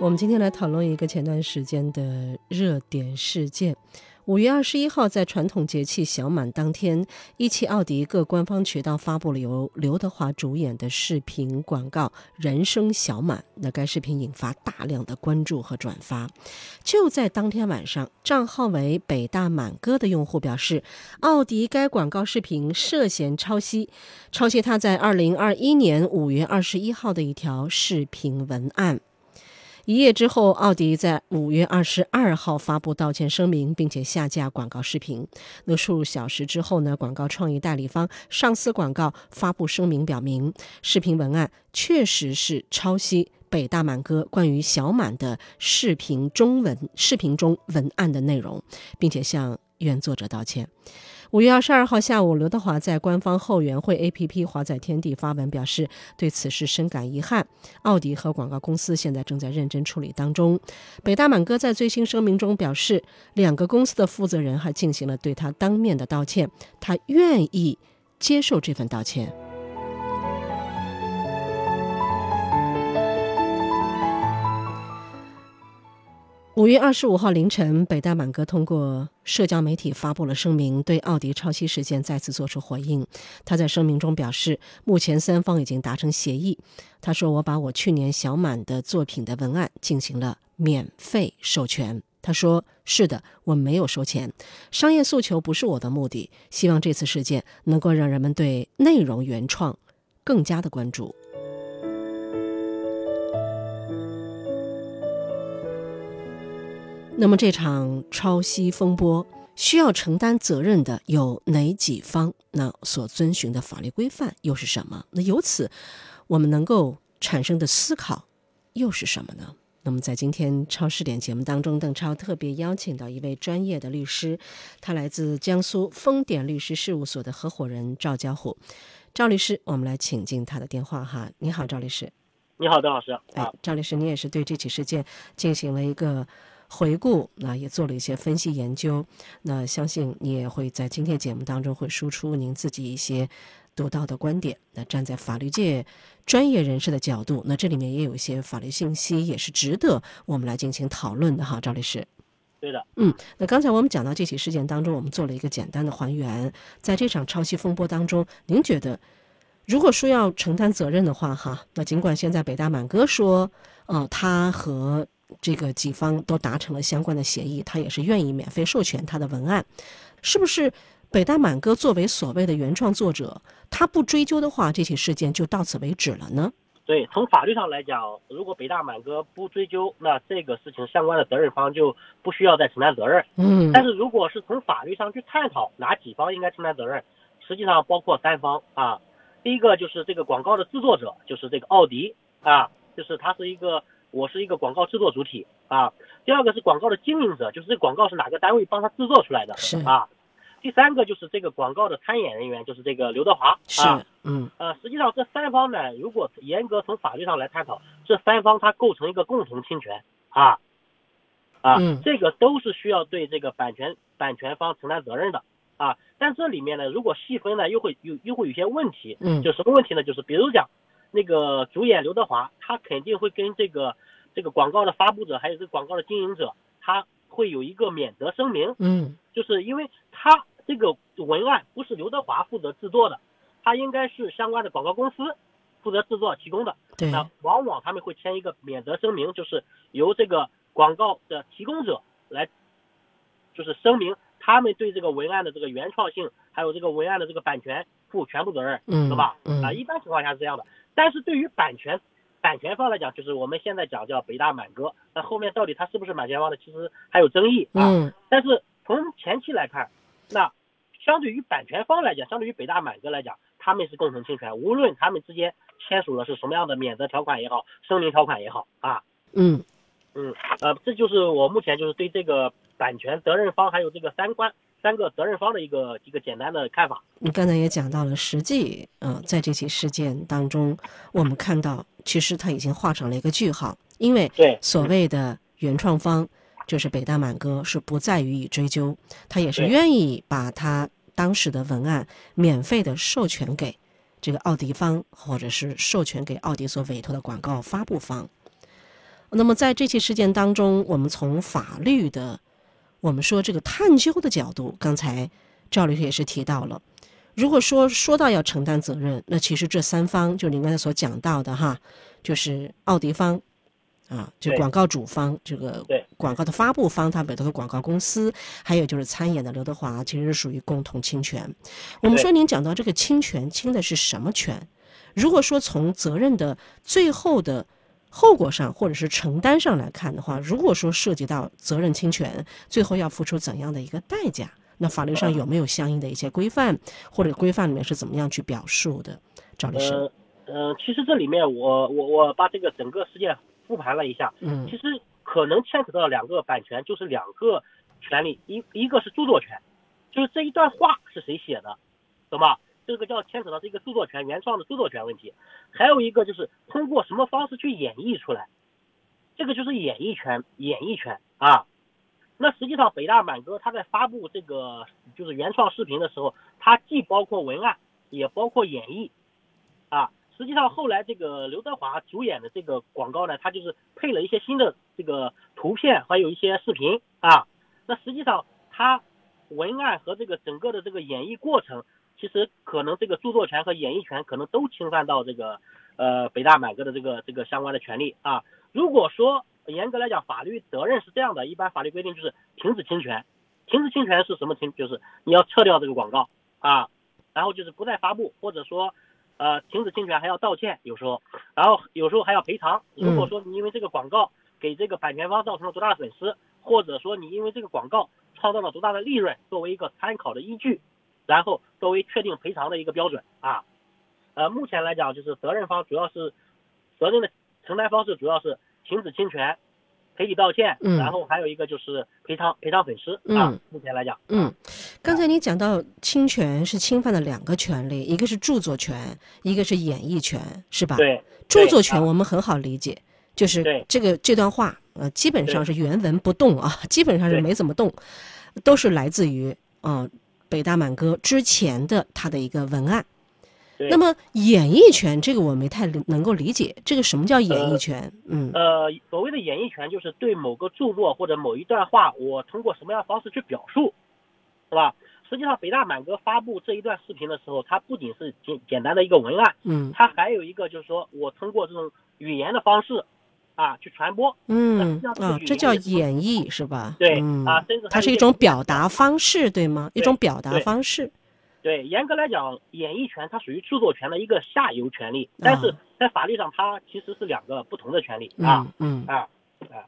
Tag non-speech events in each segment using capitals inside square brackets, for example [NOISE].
我们今天来讨论一个前段时间的热点事件。五月二十一号，在传统节气小满当天，一汽奥迪各官方渠道发布了由刘德华主演的视频广告《人生小满》。那该视频引发大量的关注和转发。就在当天晚上，账号为“北大满哥”的用户表示，奥迪该广告视频涉嫌抄袭，抄袭他在二零二一年五月二十一号的一条视频文案。一夜之后，奥迪在五月二十二号发布道歉声明，并且下架广告视频。那数小时之后呢？广告创意代理方上司广告发布声明，表明视频文案确实是抄袭北大满哥关于小满的视频中文视频中文案的内容，并且向原作者道歉。五月二十二号下午，刘德华在官方后援会 APP 华仔天地发文表示，对此事深感遗憾。奥迪和广告公司现在正在认真处理当中。北大满哥在最新声明中表示，两个公司的负责人还进行了对他当面的道歉，他愿意接受这份道歉。五月二十五号凌晨，北大满哥通过社交媒体发布了声明，对奥迪抄袭事件再次作出回应。他在声明中表示，目前三方已经达成协议。他说：“我把我去年小满的作品的文案进行了免费授权。”他说：“是的，我没有收钱，商业诉求不是我的目的。希望这次事件能够让人们对内容原创更加的关注。”那么这场抄袭风波需要承担责任的有哪几方？那所遵循的法律规范又是什么？那由此我们能够产生的思考又是什么呢？那么在今天超视点节目当中，邓超特别邀请到一位专业的律师，他来自江苏丰典律师事务所的合伙人赵家虎。赵律师，我们来请进他的电话哈。你好，赵律师。你好，邓老师。哎，赵律师，你也是对这起事件进行了一个。回顾，那也做了一些分析研究，那相信你也会在今天节目当中会输出您自己一些独到的观点。那站在法律界专业人士的角度，那这里面也有一些法律信息，也是值得我们来进行讨论的哈，赵律师。对的，嗯，那刚才我们讲到这起事件当中，我们做了一个简单的还原，在这场抄袭风波当中，您觉得，如果说要承担责任的话，哈，那尽管现在北大满哥说，呃，他和这个几方都达成了相关的协议，他也是愿意免费授权他的文案，是不是？北大满哥作为所谓的原创作者，他不追究的话，这起事件就到此为止了呢？对，从法律上来讲，如果北大满哥不追究，那这个事情相关的责任方就不需要再承担责任。嗯。但是如果是从法律上去探讨哪几方应该承担责任，实际上包括三方啊。第一个就是这个广告的制作者，就是这个奥迪啊，就是他是一个。我是一个广告制作主体啊，第二个是广告的经营者，就是这广告是哪个单位帮他制作出来的，是啊，第三个就是这个广告的参演人员，就是这个刘德华，是，嗯，呃，实际上这三方呢，如果严格从法律上来探讨，这三方它构成一个共同侵权啊，啊，这个都是需要对这个版权版权方承担责任的啊，但这里面呢，如果细分呢，又会有又会有些问题，嗯，就什么问题呢？就是比如讲。那个主演刘德华，他肯定会跟这个这个广告的发布者，还有这个广告的经营者，他会有一个免责声明。嗯，就是因为他这个文案不是刘德华负责制作的，他应该是相关的广告公司负责制作提供的。对。那往往他们会签一个免责声明，就是由这个广告的提供者来，就是声明他们对这个文案的这个原创性，还有这个文案的这个版权负全部责任，嗯，是吧？嗯。啊，一般情况下是这样的。但是对于版权版权方来讲，就是我们现在讲叫北大满哥，那后面到底他是不是版权方的，其实还有争议啊。嗯。但是从前期来看，那相对于版权方来讲，相对于北大满哥来讲，他们是共同侵权，无论他们之间签署了是什么样的免责条款也好，声明条款也好啊。嗯。嗯，呃，这就是我目前就是对这个版权责任方还有这个三关三个责任方的一个一个简单的看法。你刚才也讲到了，实际呃，在这起事件当中，我们看到其实它已经画上了一个句号，因为对所谓的原创方就是北大满哥是不再予以追究，他也是愿意把他当时的文案免费的授权给这个奥迪方，或者是授权给奥迪所委托的广告发布方。那么在这起事件当中，我们从法律的，我们说这个探究的角度，刚才赵律师也是提到了。如果说说到要承担责任，那其实这三方就您刚才所讲到的哈，就是奥迪方，啊，就广告主方，这个广告的发布方，他委托的广告公司，还有就是参演的刘德华，其实是属于共同侵权。我们说您讲到这个侵权，侵的是什么权？如果说从责任的最后的后果上，或者是承担上来看的话，如果说涉及到责任侵权，最后要付出怎样的一个代价？那法律上有没有相应的一些规范，或者规范里面是怎么样去表述的？赵律师，呃呃，其实这里面我我我把这个整个事件复盘了一下，嗯其实可能牵扯到两个版权，就是两个权利，一一个是著作权，就是这一段话是谁写的，懂吗？这个叫牵扯到这个著作权原创的著作权问题，还有一个就是通过什么方式去演绎出来，这个就是演绎权，演绎权啊。那实际上北大满哥他在发布这个就是原创视频的时候，它既包括文案，也包括演绎，啊，实际上后来这个刘德华主演的这个广告呢，他就是配了一些新的这个图片，还有一些视频啊。那实际上他文案和这个整个的这个演绎过程，其实可能这个著作权和演绎权可能都侵犯到这个呃北大满哥的这个这个相关的权利啊。如果说严格来讲，法律责任是这样的，一般法律规定就是停止侵权。停止侵权是什么停？就是你要撤掉这个广告啊，然后就是不再发布，或者说呃停止侵权还要道歉，有时候，然后有时候还要赔偿。如果说你因为这个广告给这个版权方造成了多大的损失，或者说你因为这个广告创造了多大的利润，作为一个参考的依据，然后作为确定赔偿的一个标准啊。呃，目前来讲就是责任方主要是责任的承担方式主要是停止侵权。赔礼道歉，嗯然后还有一个就是赔偿赔偿损失啊嗯。目前来讲，嗯，刚才你讲到侵权是侵犯了两个权利，一个是著作权，一个是演绎权，是吧？对著作权我们很好理解，就是对这个这段话，呃，基本上是原文不动啊，[LAUGHS] 基本上是没怎么动，都是来自于呃北大满哥之前的他的一个文案。对那么演绎权这个我没太理能够理解，这个什么叫演绎呃权？嗯呃，所谓的演绎权就是对某个著作或者某一段话，我通过什么样的方式去表述，是吧？实际上，北大满哥发布这一段视频的时候，它不仅是简简单的一个文案，嗯它还有一个就是说我通过这种语言的方式啊去传播，嗯啊，这叫演绎是吧？对嗯啊，甚至它是一种表达方式，对吗？一种表达方式。对，严格来讲，演绎权它属于著作权的一个下游权利，但是啊在法律上它其实是两个不同的权利啊。嗯嗯啊啊，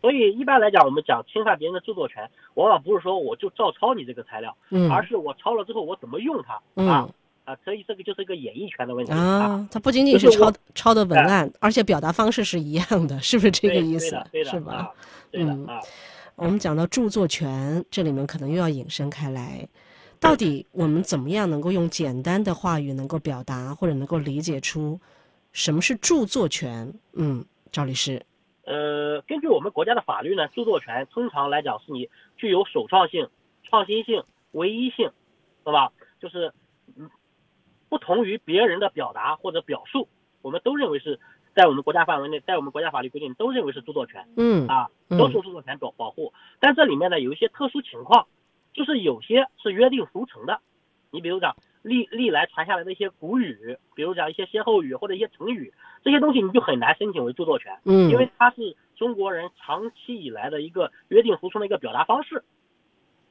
所以一般来讲，我们讲侵犯别人的著作权，往往不是说我就照抄你这个材料，嗯而是我抄了之后我怎么用它嗯啊啊，所以这个就是一个演绎权的问题啊，它不仅仅是抄抄的文案，而且表达方式是一样的，是不是这个意思对的，？是吧？嗯啊。我们讲到著作权，这里面可能又要引申开来，到底我们怎么样能够用简单的话语能够表达，或者能够理解出什么是著作权？嗯，赵律师，呃，根据我们国家的法律呢，著作权通常来讲是你具有首创性、创新性、唯一性，是吧？就是嗯，不同于别人的表达或者表述，我们都认为是在我们国家范围内，在我们国家法律规定都认为是著作权嗯啊，嗯都受著作权保保护。但这里面呢有一些特殊情况，就是有些是约定俗成的，你比如讲历历来传下来的一些古语，比如讲一些歇后语或者一些成语，这些东西你就很难申请为著作权。嗯，因为它是中国人长期以来的一个约定俗成的一个表达方式，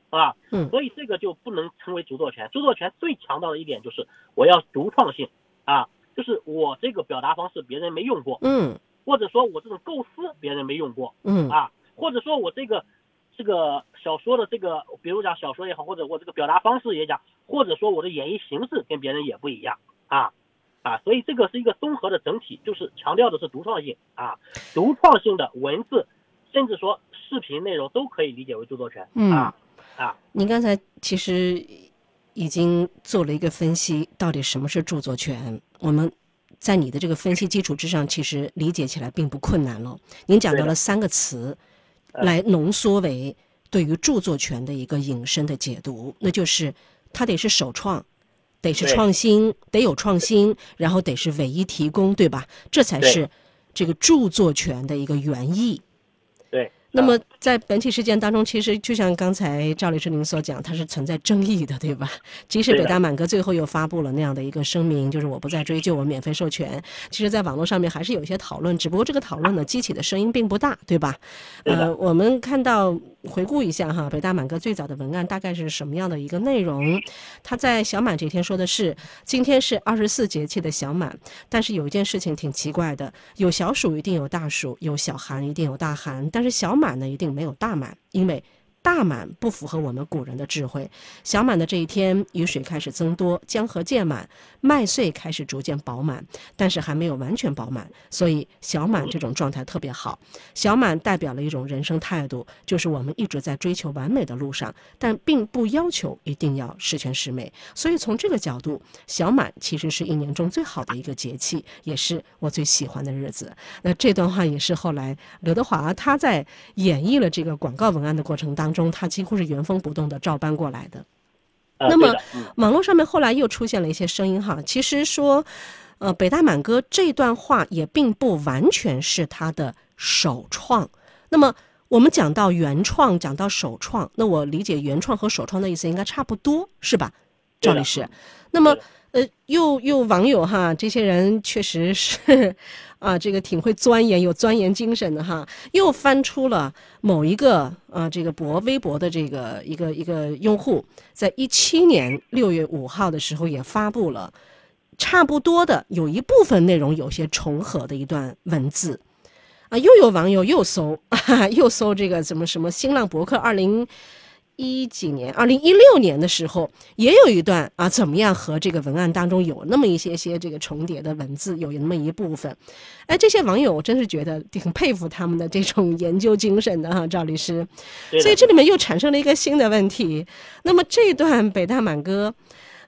啊，嗯所以这个就不能称为著作权。著作权最强调的一点就是我要独创性啊，就是我这个表达方式别人没用过，嗯或者说我这种构思别人没用过嗯啊，或者说我这个这个小说的这个，比如讲小说也好，或者我这个表达方式也讲，或者说我的演绎形式跟别人也不一样啊。啊，所以这个是一个综合的整体，就是强调的是独创性啊，独创性的文字甚至说视频内容都可以理解为著作权嗯您刚才其实已经做了一个分析，到底什么是著作权？我们在你的这个分析基础之上，其实理解起来并不困难了。您讲到了三个词，呃来浓缩为对于著作权的一个引申的解读，那就是它得是首创。得是创新，得有创新，然后得是唯一提供，对吧？这才是这个著作权的一个原意。对。那么啊在本起事件当中，其实就像刚才赵律师您所讲，它是存在争议的，对吧？即使北大满哥最后又发布了那样的一个声明，就是我不再追究，我免费授权。其实，在网络上面还是有一些讨论，只不过这个讨论呢，激起的声音并不大，对吧？呃，我们看到回顾一下哈，北大满哥最早的文案大概是什么样的一个内容？他在小满这天说的是，今天是二十四节气的小满，但是有一件事情挺奇怪的，有小暑一定有大暑，有小寒一定有大寒，但是小满呢一定没有大满，因为。大满不符合我们古人的智慧。小满的这一天，雨水开始增多，江河渐满，麦穗开始逐渐饱满，但是还没有完全饱满，所以小满这种状态特别好。小满代表了一种人生态度，就是我们一直在追求完美的路上，但并不要求一定要十全十美。所以从这个角度，小满其实是一年中最好的一个节气，也是我最喜欢的日子。那这段话也是后来刘德华他在演绎了这个广告文案的过程当中，他几乎是原封不动的照搬过来的。呃那么嗯网络上面后来又出现了一些声音哈，其实说，呃，北大满哥这段话也并不完全是他的首创。那么我们讲到原创，讲到首创，那我理解原创和首创的意思应该差不多，是吧，赵律师？那么呃，又又网友哈，这些人确实是啊，这个挺会钻研，有钻研精神的哈，又翻出了某一个啊，这个博微博的这个一个一个用户，在一七年六月五号的时候也发布了差不多的，有一部分内容有些重合的一段文字。啊，又有网友又搜，啊、[LAUGHS] 又搜这个什么什么新浪博客二零一几年，二零一六年的时候，也有一段啊，怎么样和这个文案当中有那么一些些这个重叠的文字，有那么一部分。哎，这些网友我真是觉得挺佩服他们的这种研究精神的哈，赵律师。所以这里面又产生了一个新的问题。那么这段北大满哥，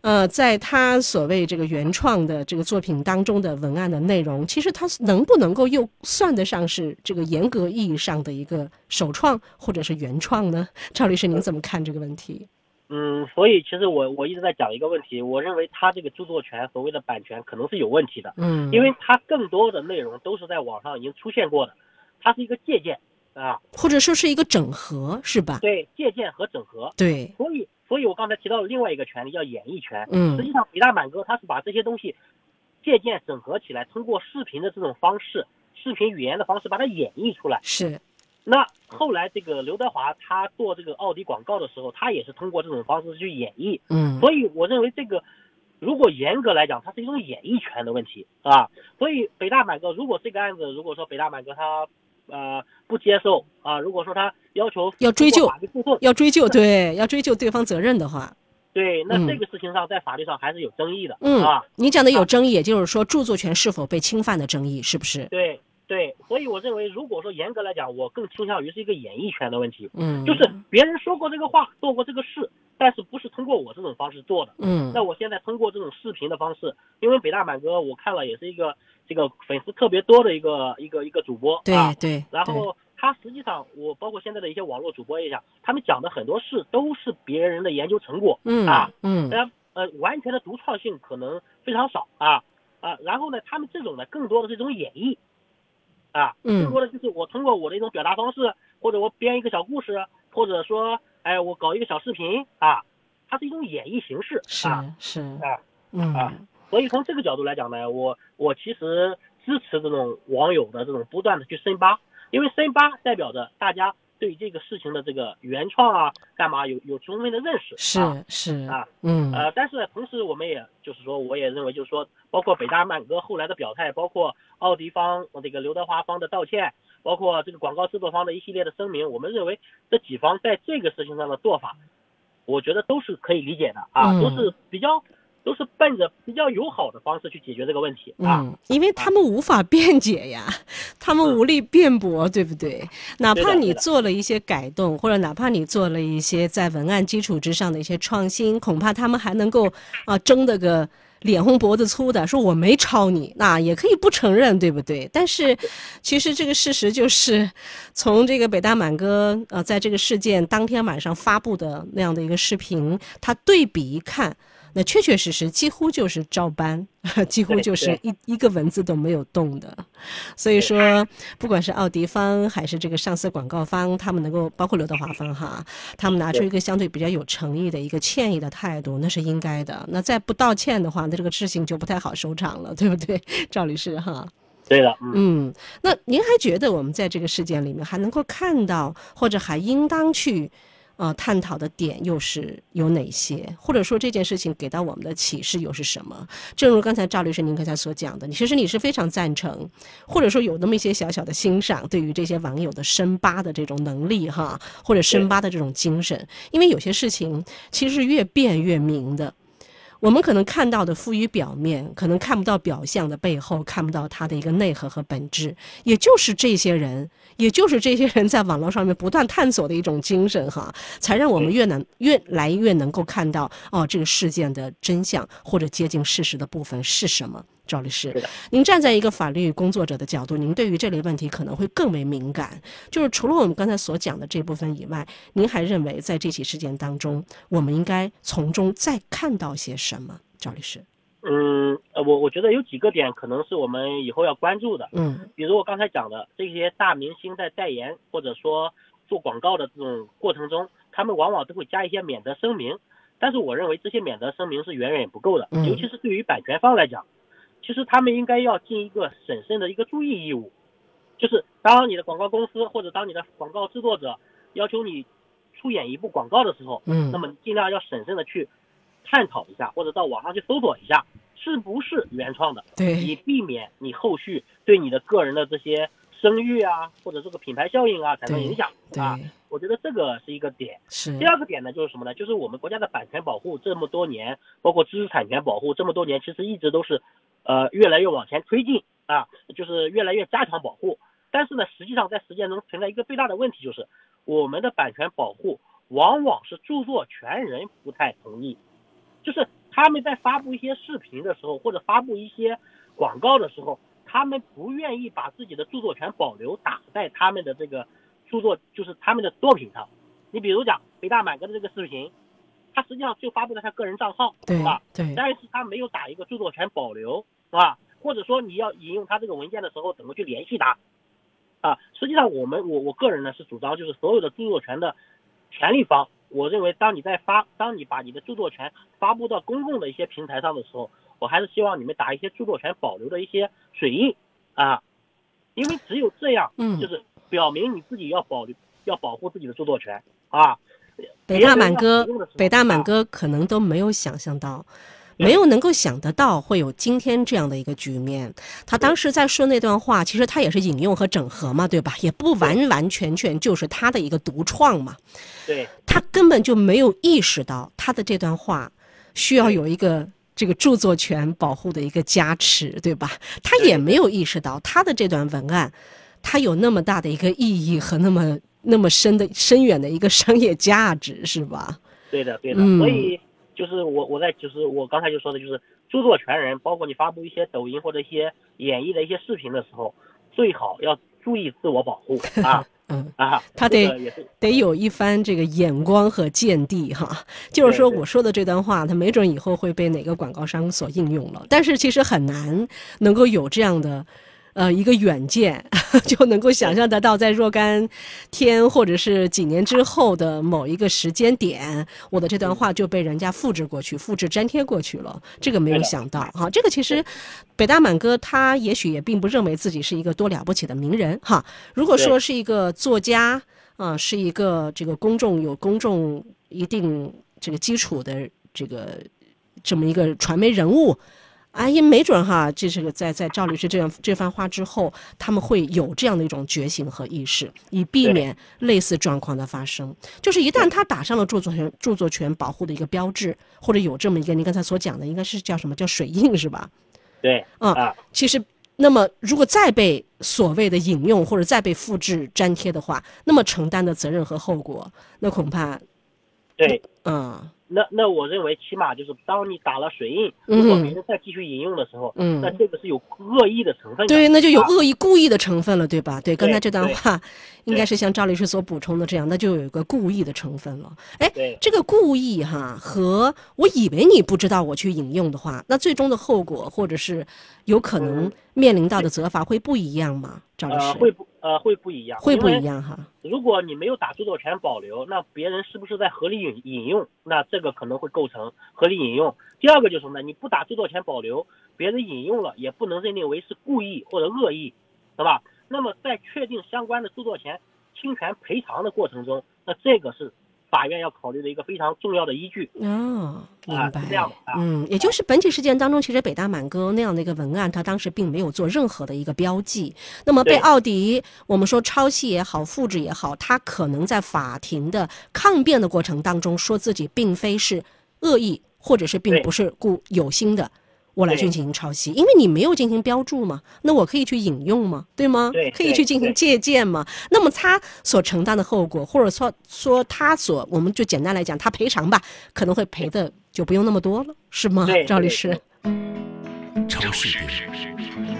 呃，在他所谓这个原创的这个作品当中的文案的内容，其实他能不能够又算得上是这个严格意义上的一个首创或者是原创呢？赵律师，您怎么看这个问题？嗯，所以其实我我一直在讲一个问题，我认为他这个著作权所谓的版权可能是有问题的，嗯，因为它更多的内容都是在网上已经出现过的，它是一个借鉴啊，或者说是一个整合，是吧？对，借鉴和整合，对，所以所以我刚才提到了另外一个权利叫演绎权，嗯实嗯际上北大满哥他是把这些东西借鉴整合起来，通过视频的这种方式，视频语言的方式把它演绎出来。是，那后来这个刘德华他做这个奥迪广告的时候，他也是通过这种方式去演绎。嗯所以我认为这个，如果严格来讲，它是一种演绎权的问题啊。所以北大满哥如果这个案子，如果说北大满哥他呃不接受啊，如果说他要求要追究要追究，对，要追究对方责任的话，对，那嗯这个事情上在法律上还是有争议的、嗯啊。，你讲的有争议，也就是说著作权是否被侵犯的争议，是不是？对对，所以我认为，如果说严格来讲，我更倾向于是一个演艺圈的问题，嗯，就是别人说过这个话，做过这个事，但是不是通过我这种方式做的。嗯。那我现在通过这种视频的方式，因为北大满哥我看了也是一个这个粉丝特别多的一个一个一个主播对啊，对，对然后他实际上我包括现在的一些网络主播也讲，他们讲的很多事都是别人的研究成果嗯啊，嗯呃呃完全的独创性可能非常少啊。啊，然后呢，他们这种呢更多的是一种演绎啊，嗯。更多的就是我通过我的一种表达方式，或者我编一个小故事，或者说哎我搞一个小视频啊，它是一种演绎形式是啊是，啊。嗯。啊。所以从这个角度来讲呢，我我其实支持这种网友的这种不断的去深扒，因为深扒代表着大家对这个事情的这个原创啊，干嘛有有充分的认识。啊是是啊，嗯呃，但是呢，同时我们也就是说，我也认为就是说，包括北大满哥后来的表态，包括奥迪方这个刘德华方的道歉，包括这个广告制作方的一系列的声明，我们认为这几方在这个事情上的做法，我觉得都是可以理解的啊，嗯都是比较都是奔着比较友好的方式去解决这个问题啊。嗯，因为他们无法辩解呀，他们无力辩驳，对不对？哪怕你做了一些改动，或者哪怕你做了一些在文案基础之上的一些创新，恐怕他们还能够啊争得个脸红脖子粗的，说我没抄你，那也可以不承认，对不对？但是，[LAUGHS] 其实这个事实就是，从这个北大满哥呃在这个事件当天晚上发布的那样的一个视频，他对比一看。那确确实实几乎就是照搬，[LAUGHS] 几乎就是一一个文字都没有动的，所以说，不管是奥迪方还是这个上色广告方，他们能够包括刘德华方哈，他们拿出一个相对比较有诚意的一个歉意的态度，那是应该的。那再不道歉的话，那这个事情就不太好收场了，对不对，[LAUGHS] 赵律师哈？对的，嗯。那您还觉得我们在这个事件里面还能够看到，或者还应当去？呃，探讨的点又是有哪些？或者说这件事情给到我们的启示又是什么？正如刚才赵律师您刚才所讲的，其实你是非常赞成，或者说有那么一些小小的欣赏，对于这些网友的深扒的这种能力哈，或者深扒的这种精神，因为有些事情其实是越辩越明的。我们可能看到的浮于表面，可能看不到表象的背后，看不到它的一个内核和本质。也就是这些人，也就是这些人在网络上面不断探索的一种精神，哈，才让我们越能越来越能够看到哦，这个事件的真相或者接近事实的部分是什么。赵律师，您站在一个法律工作者的角度，您对于这类问题可能会更为敏感。就是除了我们刚才所讲的这部分以外，您还认为在这起事件当中，我们应该从中再看到些什么？赵律师，嗯，我我觉得有几个点可能是我们以后要关注的。嗯，比如我刚才讲的这些大明星在代言或者说做广告的这种过程中，他们往往都会加一些免责声明，但是我认为这些免责声明是远远不够的，尤其是对于版权方来讲。其实他们应该要尽一个审慎的一个注意义务，就是当你的广告公司或者当你的广告制作者要求你出演一部广告的时候，嗯，那么尽量要审慎的去探讨一下，或者到网上去搜索一下是不是原创的，对，以避免你后续对你的个人的这些声誉啊或者这个品牌效应啊产生影响啊。我觉得这个是一个点。是。第二个点呢，就是什么呢？就是我们国家的版权保护这么多年，包括知识产权保护这么多年，其实一直都是。呃，越来越往前推进啊，就是越来越加强保护。但是呢，实际上在实践中存在一个最大的问题，就是我们的版权保护往往是著作权人不太同意，就是他们在发布一些视频的时候，或者发布一些广告的时候，他们不愿意把自己的著作权保留打在他们的这个著作，就是他们的作品上。你比如讲北大满哥的这个视频。他实际上就发布在他个人账号，对吧？对。但是他没有打一个著作权保留，是吧？或者说你要引用他这个文件的时候，怎么去联系他？啊，实际上我们我我个人呢是主张，就是所有的著作权的权利方，我认为当你在发，当你把你的著作权发布到公共的一些平台上的时候，我还是希望你们打一些著作权保留的一些水印啊，因为只有这样，嗯，就是表明你自己要保留要保护自己的著作权啊。北大满哥，北大满哥可能都没有想象到，没有能够想得到会有今天这样的一个局面。他当时在说那段话，其实他也是引用和整合嘛，对吧？也不完完全全就是他的一个独创嘛。对，他根本就没有意识到他的这段话需要有一个这个著作权保护的一个加持，对吧？他也没有意识到他的这段文案，他有那么大的一个意义和那么。那么深的深远的一个商业价值是吧？对的，对的。所以就是我我在就是我刚才就说的就是著作权人，包括你发布一些抖音或者一些演绎的一些视频的时候，最好要注意自我保护 [LAUGHS] 啊。嗯啊，他得得有一番这个眼光和见地哈。就是说我说的这段话，他没准以后会被哪个广告商所应用了，但是其实很难能够有这样的。呃，一个远见 [LAUGHS] 就能够想象得到，在若干天或者是几年之后的某一个时间点，我的这段话就被人家复制过去、复制粘贴过去了。这个没有想到哈，这个其实北大满哥他也许也并不认为自己是一个多了不起的名人哈。如果说是一个作家啊，是一个这个公众有公众一定这个基础的这个这么一个传媒人物。啊，也没准哈，这是个在在赵律师这样这番话之后，他们会有这样的一种觉醒和意识，以避免类似状况的发生。就是一旦他打上了著作权著作权保护的一个标志，或者有这么一个您刚才所讲的，应该是叫什么？叫水印是吧？对，啊啊，其实，那么如果再被所谓的引用或者再被复制粘贴的话，那么承担的责任和后果，那恐怕，对，嗯那那我认为起码就是当你打了水印，嗯如果别人再继续引用的时候，嗯那这个是有恶意的成分的。对，那就有啊恶意、故意的成分了，对吧？对，刚才这段话应该是像赵律师所补充的这样，那就有一个故意的成分了。哎，这个故意哈和我以为你不知道我去引用的话，那最终的后果或者是有可能嗯面临到的责罚会不一样吗？赵律呃，师，会不呃会不一样，会不一样哈？如果你没有打著作权保留，那别人是不是在合理引引用？那这个可能会构成合理引用。第二个就是什么呢，你不打著作权保留，别人引用了也不能认定为是故意或者恶意，对吧？那么在确定相关的著作权侵权赔偿的过程中，那这个是法院要考虑的一个非常重要的依据。哦，明啊白。是这样的啊嗯，也就是本起事件当中，其实北大满哥那样的一个文案，他当时并没有做任何的一个标记。那么被奥迪，我们说抄袭也好，复制也好，他可能在法庭的抗辩的过程当中，说自己并非是恶意，或者是并不是故有心的。我来对进行抄袭，因为你没有进行标注嘛，那我可以去引用嘛？对吗？对可以去进行借鉴嘛。那么他所承担的后果，或者说说他所，我们就简单来讲，他赔偿吧，可能会赔的就不用那么多了，是吗？赵律师对。超视点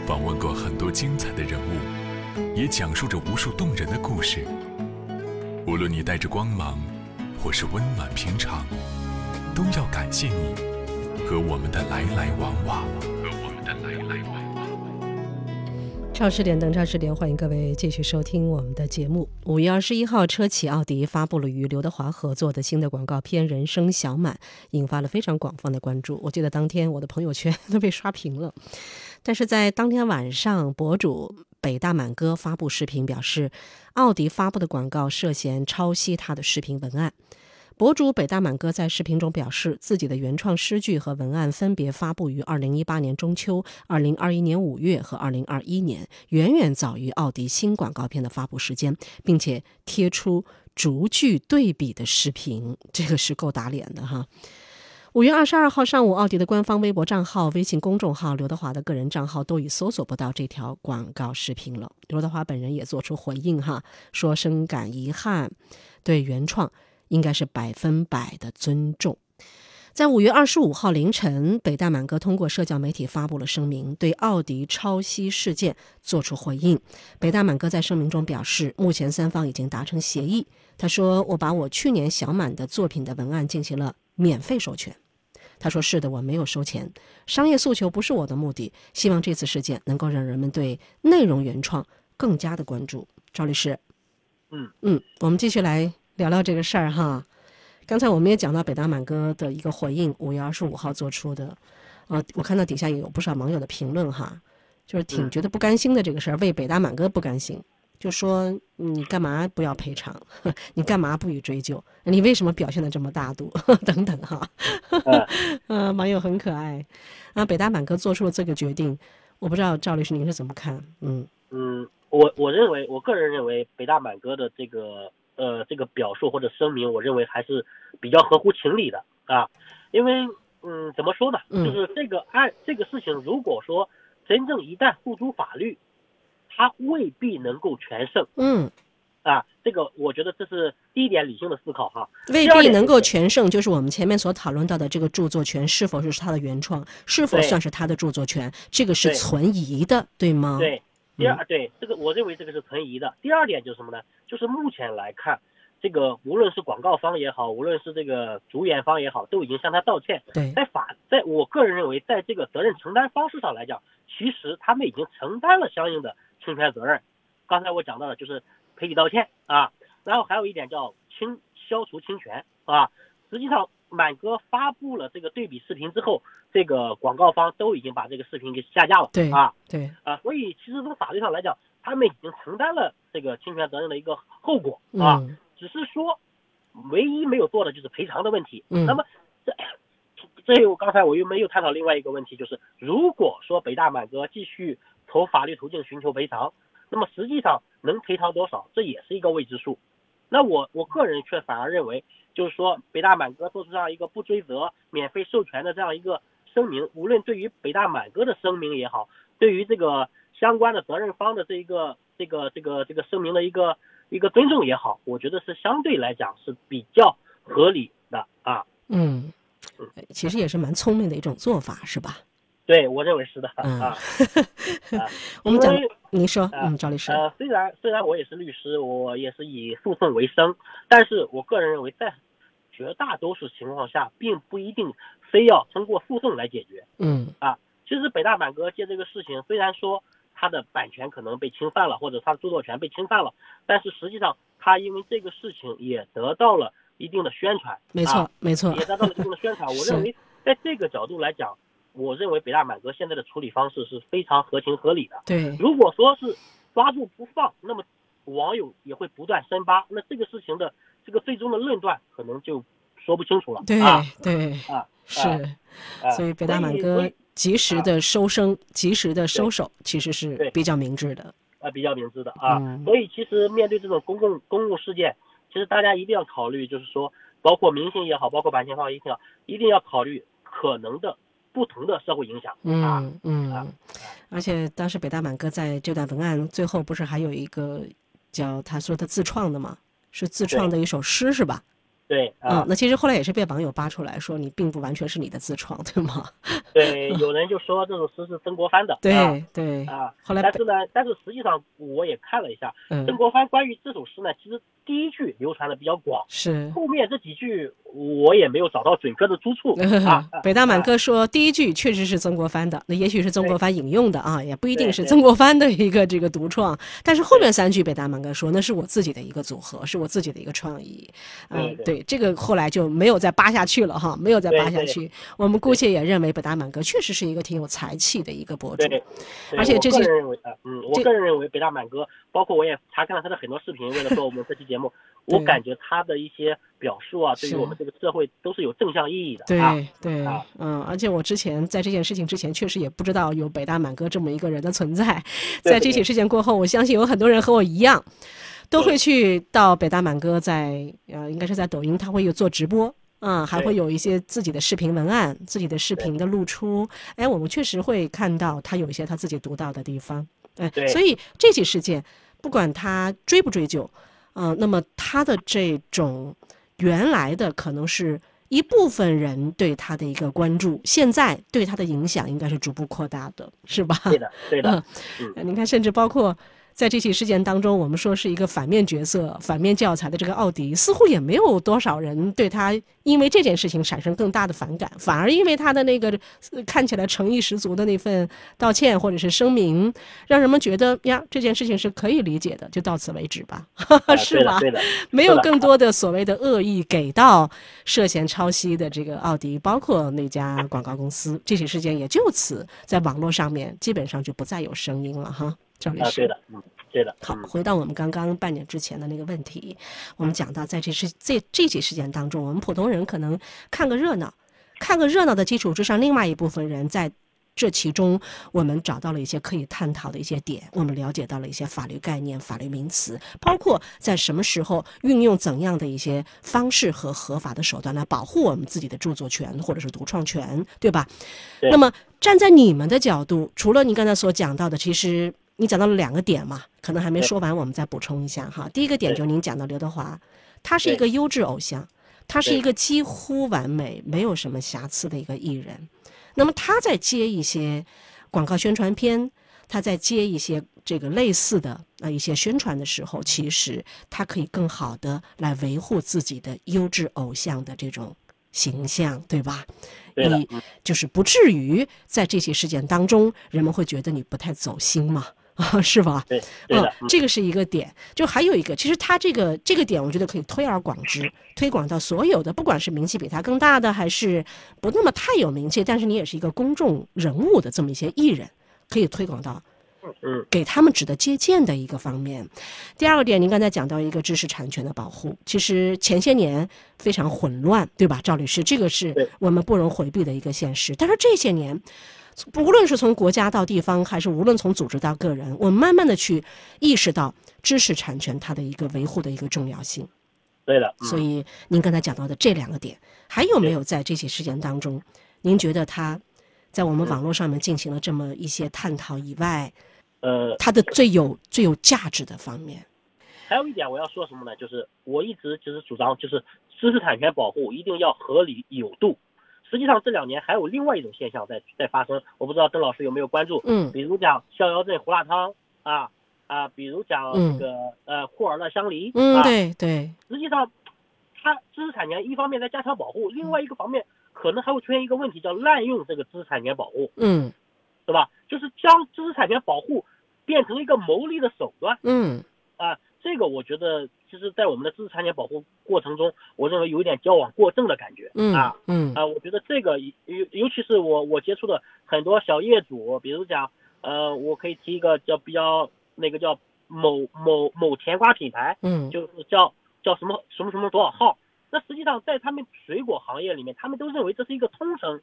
访问过很多精彩的人物，也讲述着无数动人的故事。无论你带着光芒，或是温暖平常，都要感谢你和我们的来来往往。和我们的来来往往。超市点灯超市点，欢迎各位继续收听我们的节目。五月二十一号，车企奥迪发布了与刘德华合作的新的广告片《人生小满》，引发了非常广泛的关注。我记得当天我的朋友圈都被刷屏了。但是在当天晚上，博主北大满哥发布视频表示，奥迪发布的广告涉嫌抄袭他的视频文案。博主北大满哥在视频中表示，自己的原创诗句和文案分别发布于二零一八年中秋、二零二一年五月和二零二一年，远远早于奥迪新广告片的发布时间，并且贴出逐句对比的视频，这个是够打脸的哈。五月二十二号上午，奥迪的官方微博账号、微信公众号、刘德华的个人账号都已搜索不到这条广告视频了。刘德华本人也做出回应哈，说深感遗憾，对原创应该是百分百的尊重。在五月二十五号凌晨，北大满哥通过社交媒体发布了声明，对奥迪抄袭事件作出回应。北大满哥在声明中表示，目前三方已经达成协议。他说：“我把我去年小满的作品的文案进行了免费授权。”他说：“是的，我没有收钱，商业诉求不是我的目的。希望这次事件能够让人们对内容原创更加的关注。”赵律师，嗯嗯，我们继续来聊聊这个事儿哈。刚才我们也讲到北大满哥的一个回应，五月二十五号做出的，啊，我看到底下也有不少网友的评论哈，就是挺嗯。觉得不甘心的这个事儿，为北大满哥不甘心，就说你干嘛不要赔偿，[LAUGHS] 你干嘛不予追究，你为什么表现的这么大度？[LAUGHS] 等等哈，[LAUGHS] 呃，网友很可爱，啊，北大满哥做出了这个决定，我不知道赵律师您是怎么看？嗯。嗯，我我认为，我个人认为，北大满哥的这个呃这个表述或者声明，我认为还是比较合乎情理的啊，因为嗯怎么说呢，嗯。就是这个案这个事情，如果说真正一旦付诸法律，它未必能够全胜。嗯，啊，这个我觉得这是第一点理性的思考哈。未必能够全胜，就是我们前面所讨论到的这个著作权是否是他的原创，是否算是他的著作权，这个是存疑的，对吗？对，第二对这个我认为这个是存疑的。第二点就是什么呢？就是目前来看，这个无论是广告方也好，无论是这个主演方也好，都已经向他道歉。对在法，在我个人认为，在这个责任承担方式上来讲，其实他们已经承担了相应的侵权责任。刚才我讲到的就是赔礼道歉啊，然后还有一点叫清消除侵权啊。实际上，满哥发布了这个对比视频之后，这个广告方都已经把这个视频给下架了。对啊对，啊，所以其实从法律上来讲，他们已经承担了这个侵权责任的一个后果啊。嗯只是说，唯一没有做的就是赔偿的问题。嗯那么这这里我刚才我又没有探讨另外一个问题，就是如果说北大满哥继续走法律途径寻求赔偿，那么实际上能赔偿多少，这也是一个未知数。那我我个人却反而认为，就是说北大满哥做出这样一个不追责、免费授权的这样一个声明，无论对于北大满哥的声明也好，对于这个相关的责任方的这一个这个这个这个声明的一个一个尊重也好，我觉得是相对来讲是比较合理的啊。嗯，其实也是蛮聪明的一种做法，是吧？对，我认为是的嗯啊。[LAUGHS] 我们讲因为，你说，呃嗯，赵律师，呃，虽然虽然我也是律师，我也是以诉讼为生，但是我个人认为，在绝大多数情况下，并不一定非要通过诉讼来解决。嗯啊其实北大满哥借这个事情，虽然说他的版权可能被侵犯了，或者他的著作权被侵犯了，但是实际上他因为这个事情也得到了一定的宣传，没错啊，没错，也得到了一定的宣传。我 [LAUGHS] 认为在这个角度来讲，我认为北大满哥现在的处理方式是非常合情合理的。对，如果说是抓住不放，那么网友也会不断深扒，那这个事情的这个最终的论断可能就说不清楚了。对啊，对，啊，是，啊所以北大满哥及时的收声，及时的收手，其实是比较明智的。啊比较明智的啊。嗯所以其实面对这种公共公共事件，其实大家一定要考虑，就是说，包括明星也好，包括版权方也好，一定要考虑可能的不同的社会影响啊。嗯嗯啊，而且当时北大满哥在这段文案最后不是还有一个叫他说他自创的吗？是自创的一首诗是吧？对嗯啊，，那其实后来也是被网友扒出来说你并不完全是你的自创，对吗？对，[LAUGHS] 有人就说这首诗是曾国藩的。啊对对，啊，后来但是呢，但是实际上我也看了一下，嗯曾国藩关于这首诗呢，其实第一句流传的比较广，是。后面这几句我也没有找到准确的出处 [LAUGHS] 啊。啊北大满啊哥说，第一句确实是曾国藩的，那也许是曾国藩引用的啊，也不一定是曾国藩的一个这个独创。但是后面三句，北大满哥说那是我自己的一个组合，是我自己的一个创意。嗯，对对，这个后来就没有再扒下去了哈，没有再扒下去。我们姑且也认为北大满哥确实是一个挺有才气的一个博主对，。对而且这些个人认为，啊，嗯，我个人认为北大满哥，包括我也查看了他的很多视频，为了做我们这期节目，[LAUGHS] 我感觉他的一些表述啊，对于我们这个社会都是有正向意义的对啊。对啊，嗯，而且我之前在这件事情之前，确实也不知道有北大满哥这么一个人的存在。在这起事件过后，我相信有很多人和我一样，都会去到北大满哥在呃，应该是在抖音，他会有做直播。嗯、还会有一些自己的视频文案、自己的视频的露出，哎，我们确实会看到他有一些他自己独到的地方，哎，所以这起事件，不管他追不追究，呃，那么他的这种原来的可能是一部分人对他的一个关注，现在对他的影响应该是逐步扩大的，是吧？对的，对的，[LAUGHS] 呃您看，甚至包括在这起事件当中，我们说是一个反面角色、反面教材的这个奥迪，似乎也没有多少人对他因为这件事情产生更大的反感，反而因为他的那个呃看起来诚意十足的那份道歉或者是声明，让人们觉得呀，这件事情是可以理解的，就到此为止吧，[LAUGHS] 啊是吧？[LAUGHS] 没有更多的所谓的恶意给到涉嫌抄袭的这个奥迪，包括那家广告公司，这起事件也就此在网络上面基本上就不再有声音了哈。赵律啊，师，对的，嗯，对的，好，嗯。回到我们刚刚半年之前的那个问题，我们讲到在这事这这起事件当中，我们普通人可能看个热闹，看个热闹的基础之上，另外一部分人在这其中，我们找到了一些可以探讨的一些点，我们了解到了一些法律概念、法律名词，包括在什么时候运用怎样的一些方式和合法的手段来保护我们自己的著作权或者是独创权，对吧？对。那么站在你们的角度，除了你刚才所讲到的，其实你讲到了两个点嘛，可能还没说完，我们再补充一下哈。第一个点就是您讲到刘德华，他是一个优质偶像，他是一个几乎完美、没有什么瑕疵的一个艺人。那么他在接一些广告宣传片，他在接一些这个类似的啊一些宣传的时候，其实他可以更好的来维护自己的优质偶像的这种形象，对吧？对你就是不至于在这些事件当中，人们会觉得你不太走心嘛，啊，[LAUGHS] 是吧？对对的啊，，这个是一个点。就还有一个，其实他这个这个点，我觉得可以推而广之，推广到所有的，不管是名气比他更大的，还是不那么太有名气，但是你也是一个公众人物的这么一些艺人，可以推广到嗯给他们值得借鉴的一个方面。第二个点，您刚才讲到一个知识产权的保护，其实前些年非常混乱，对吧，赵律师？这个是我们不容回避的一个现实。但是这些年，无论是从国家到地方，还是无论从组织到个人，我们慢慢的去意识到知识产权它的一个维护的一个重要性。对的，嗯所以您刚才讲到的这两个点，还有没有在这些事件当中，您觉得它在我们网络上面进行了这么一些探讨以外，呃，它的最有最有价值的方面？还有一点我要说什么呢？就是我一直就是主张，就是知识产权保护一定要合理有度。实际上这两年还有另外一种现象在在发生，我不知道邓老师有没有关注？嗯比如讲逍遥镇胡辣汤啊啊，比如讲嗯这个、呃库尔勒香梨嗯，啊，对对，实际上它知识产权一方面在加强保护，另外一个方面可能还会出现一个问题叫滥用这个知识产权保护，嗯对吧？就是将知识产权保护变成一个牟利的手段。嗯啊，这个我觉得，其实，在我们的知识产权保护过程中，我认为有一点矫枉过正的感觉嗯啊。嗯。啊，我觉得这个尤尤其是我我接触的很多小业主，比如讲，呃，我可以提一个叫比较那个叫某某某甜瓜品牌，嗯就是叫叫什么什么什么多少号，那实际上在他们水果行业里面，他们都认为这是一个通称，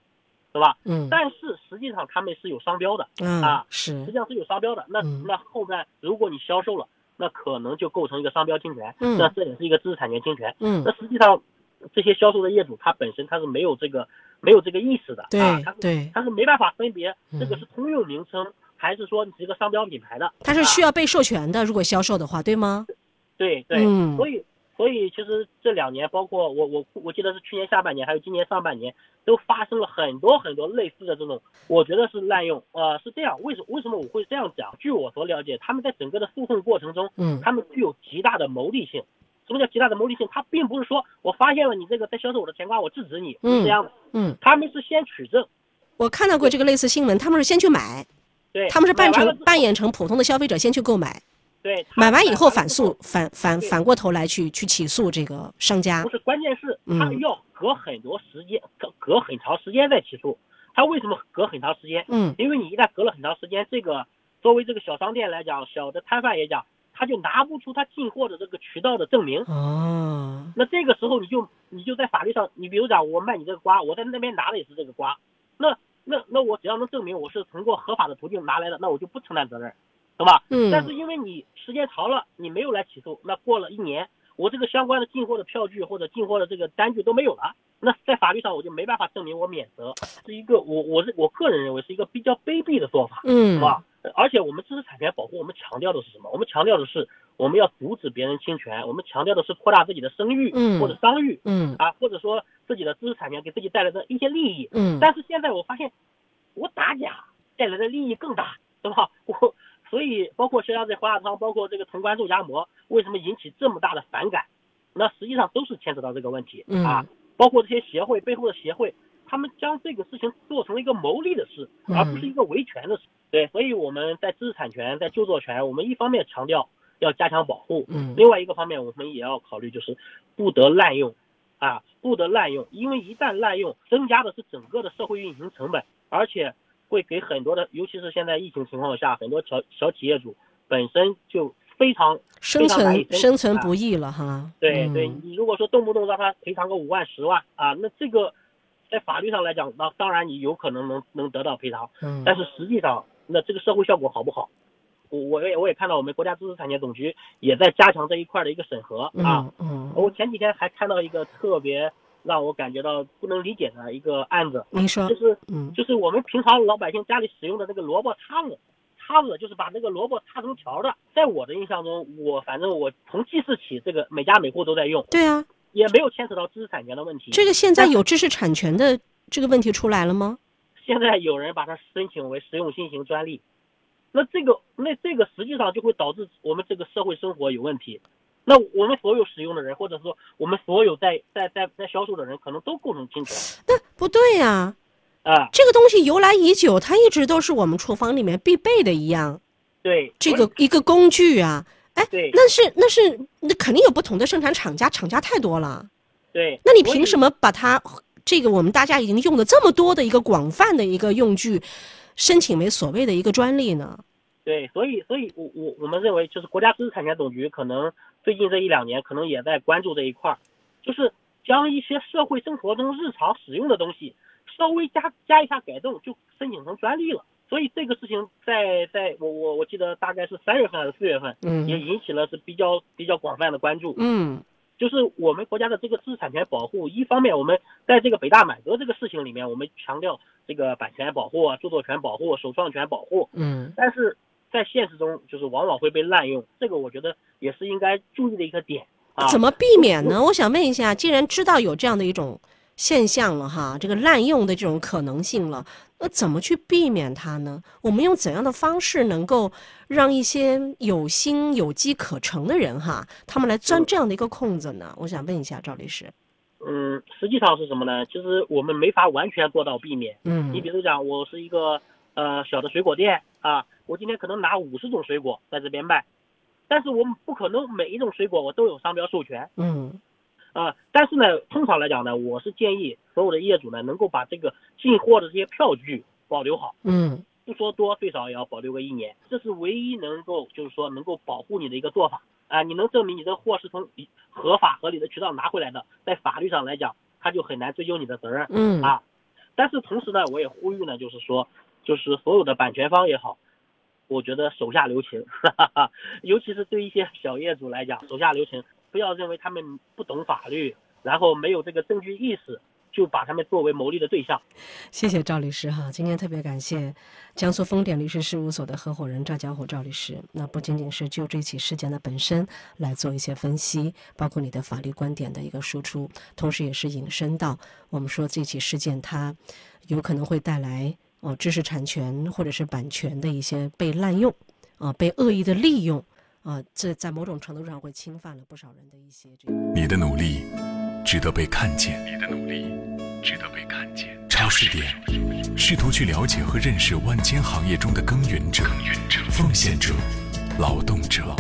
对吧？嗯？但是实际上他们是有商标的，嗯啊是。实际上是有商标的。那、嗯。那后面如果你销售了，那可能就构成一个商标侵权，嗯那这也是一个知识产权侵权。嗯那实际上这些销售的业主他本身他是没有这个没有这个意识的，对啊，他是对，他是没办法分别这个嗯是通用名称、还是说你是一个商标品牌的，他是需要、要被授权的，如果销售的话，对吗？对对，嗯所以。所以其实这两年，包括我我我记得是去年下半年，还有今年上半年，都发生了很多很多类似的这种，我觉得是滥用。呃，是这样，为什为什么我会这样讲？据我所了解，他们在整个的诉讼过程中，嗯他们具有极大的牟利性。什么叫极大的牟利性？他并不是说我发现了你这个在销售我的甜瓜，我制止你，不是这样的。嗯，他们是先取证，我看到过这个类似新闻，他们是先去买，对，他们是扮成扮演成普通的消费者先去购买，对，买完以后反诉反反反过头来去去起诉这个商家不。是，关键是嗯他要隔很多时间，隔隔很长时间再起诉。他为什么隔很长时间？嗯因为你一旦隔了很长时间，这个作为这个小商店来讲，小的摊贩也讲，他就拿不出他进货的这个渠道的证明。哦，那这个时候你就你就在法律上，你比如讲我卖你这个瓜，我在那边拿的也是这个瓜，那那那我只要能证明我是通过合法的途径拿来的，那我就不承担责任，对吧？嗯但是因为你时间长了，你没有来起诉，那过了一年，我这个相关的进货的票据或者进货的这个单据都没有了，那在法律上我就没办法证明我免责，是一个我我是我个人认为是一个比较卑鄙的做法，嗯是吧？而且我们知识产权保护，我们强调的是什么？我们强调的是我们要阻止别人侵权，我们强调的是扩大自己的声誉嗯或者商誉嗯啊，或者说自己的知识产权给自己带来的一些利益。嗯但是现在我发现，我打假带来的利益更大，对吧？我所以包括逍遥镇胡辣汤，包括这个潼关肉夹馍，为什么引起这么大的反感？那实际上都是牵扯到这个问题嗯啊。包括这些协会背后的协会，他们将这个事情做成了一个牟利的事，嗯而不是一个维权的事。对，所以我们在知识产权、在著作权，我们一方面强调要加强保护，嗯另外一个方面，我们也要考虑就是不得滥用，啊，不得滥用，因为一旦滥用，增加的是整个的社会运行成本，而且会给很多的，尤其是现在疫情情况下，很多小小企业主本身就非常生存生存啊不易了哈。对对，嗯你如果说动不动让他赔偿个五万十万啊，那这个在法律上来讲，那当然你有可能能能得到赔偿，嗯但是实际上，那这个社会效果好不好？我我也我也看到我们国家知识产权总局也在加强这一块的一个审核啊。嗯嗯，我前几天还看到一个特别让我感觉到不能理解的一个案子，您说就是嗯就是我们平常老百姓家里使用的那个萝卜叉子，叉子就是把那个萝卜叉成条的。在我的印象中，我反正我从记事起，这个每家每户都在用，对啊，也没有牵扯到知识产权的问题。这个现在有知识产权的这个问题出来了吗？现在有人把它申请为实用新型专利，那这个那这个实际上就会导致我们这个社会生活有问题。那我们所有使用的人，或者说我们所有在在在在销售的人，可能都构成侵权那不对呀、啊。这个东西由来已久，它一直都是我们厨房里面必备的一样，对，这个一个工具啊。哎，对那是那是那肯定有不同的生产厂家，厂家太多了。对，那你凭什么把它这个我们大家已经用的这么多的一个广泛的一个用具，申请为所谓的一个专利呢？对，所以所以我我我们认为，就是国家知识产权总局可能最近这一两年可能也在关注这一块儿，就是将一些社会生活中日常使用的东西稍微加加一下改动，就申请成专利了。所以这个事情在在我我我记得大概是三月份还是四月份，嗯也引起了是比较比较广泛的关注。嗯就是我们国家的这个知识产权保护，一方面我们在这个北大满哥这个事情里面，我们强调这个版权保护、著作权保护、首创权保护，嗯但是在现实中就是往往会被滥用，这个我觉得也是应该注意的一个点啊。怎么避免呢？我想问一下，既然知道有这样的一种现象了哈，这个滥用的这种可能性了，那怎么去避免它呢？我们用怎样的方式能够让一些有心有机可乘的人哈，他们来钻这样的一个空子呢？我想问一下赵律师。嗯，实际上是什么呢？其实我们没法完全做到避免。嗯你比如讲，我是一个呃小的水果店啊，我今天可能拿五十种水果在这边卖，但是我们不可能每一种水果我都有商标授权嗯啊。但是呢，通常来讲呢，我是建议所有的业主呢，能够把这个进货的这些票据保留好，嗯不说多，最少也要保留个一年，这是唯一能够就是说能够保护你的一个做法啊。你能证明你的货是从合法合理的渠道拿回来的，在法律上来讲，他就很难追究你的责任。嗯啊，但是同时呢，我也呼吁呢，就是说，就是所有的版权方也好，我觉得手下留情，哈哈哈，尤其是对一些小业主来讲，手下留情，不要认为他们不懂法律，然后没有这个证据意识，就把他们作为牟利的对象。谢谢赵律师哈，今天特别感谢江苏丰典律师事务所的合伙人赵家虎赵律师。那不仅仅是就这起事件的本身来做一些分析，包括你的法律观点的一个输出，同时也是引申到我们说这起事件它有可能会带来哦知识产权或者是版权的一些被滥用啊、被恶意的利用啊、这在某种程度上会侵犯了不少人的一些这个。你的努力值得被看见，你的努力值得被看见。超视点，试图去了解和认识万千行业中的耕耘者、奉献者、劳动者。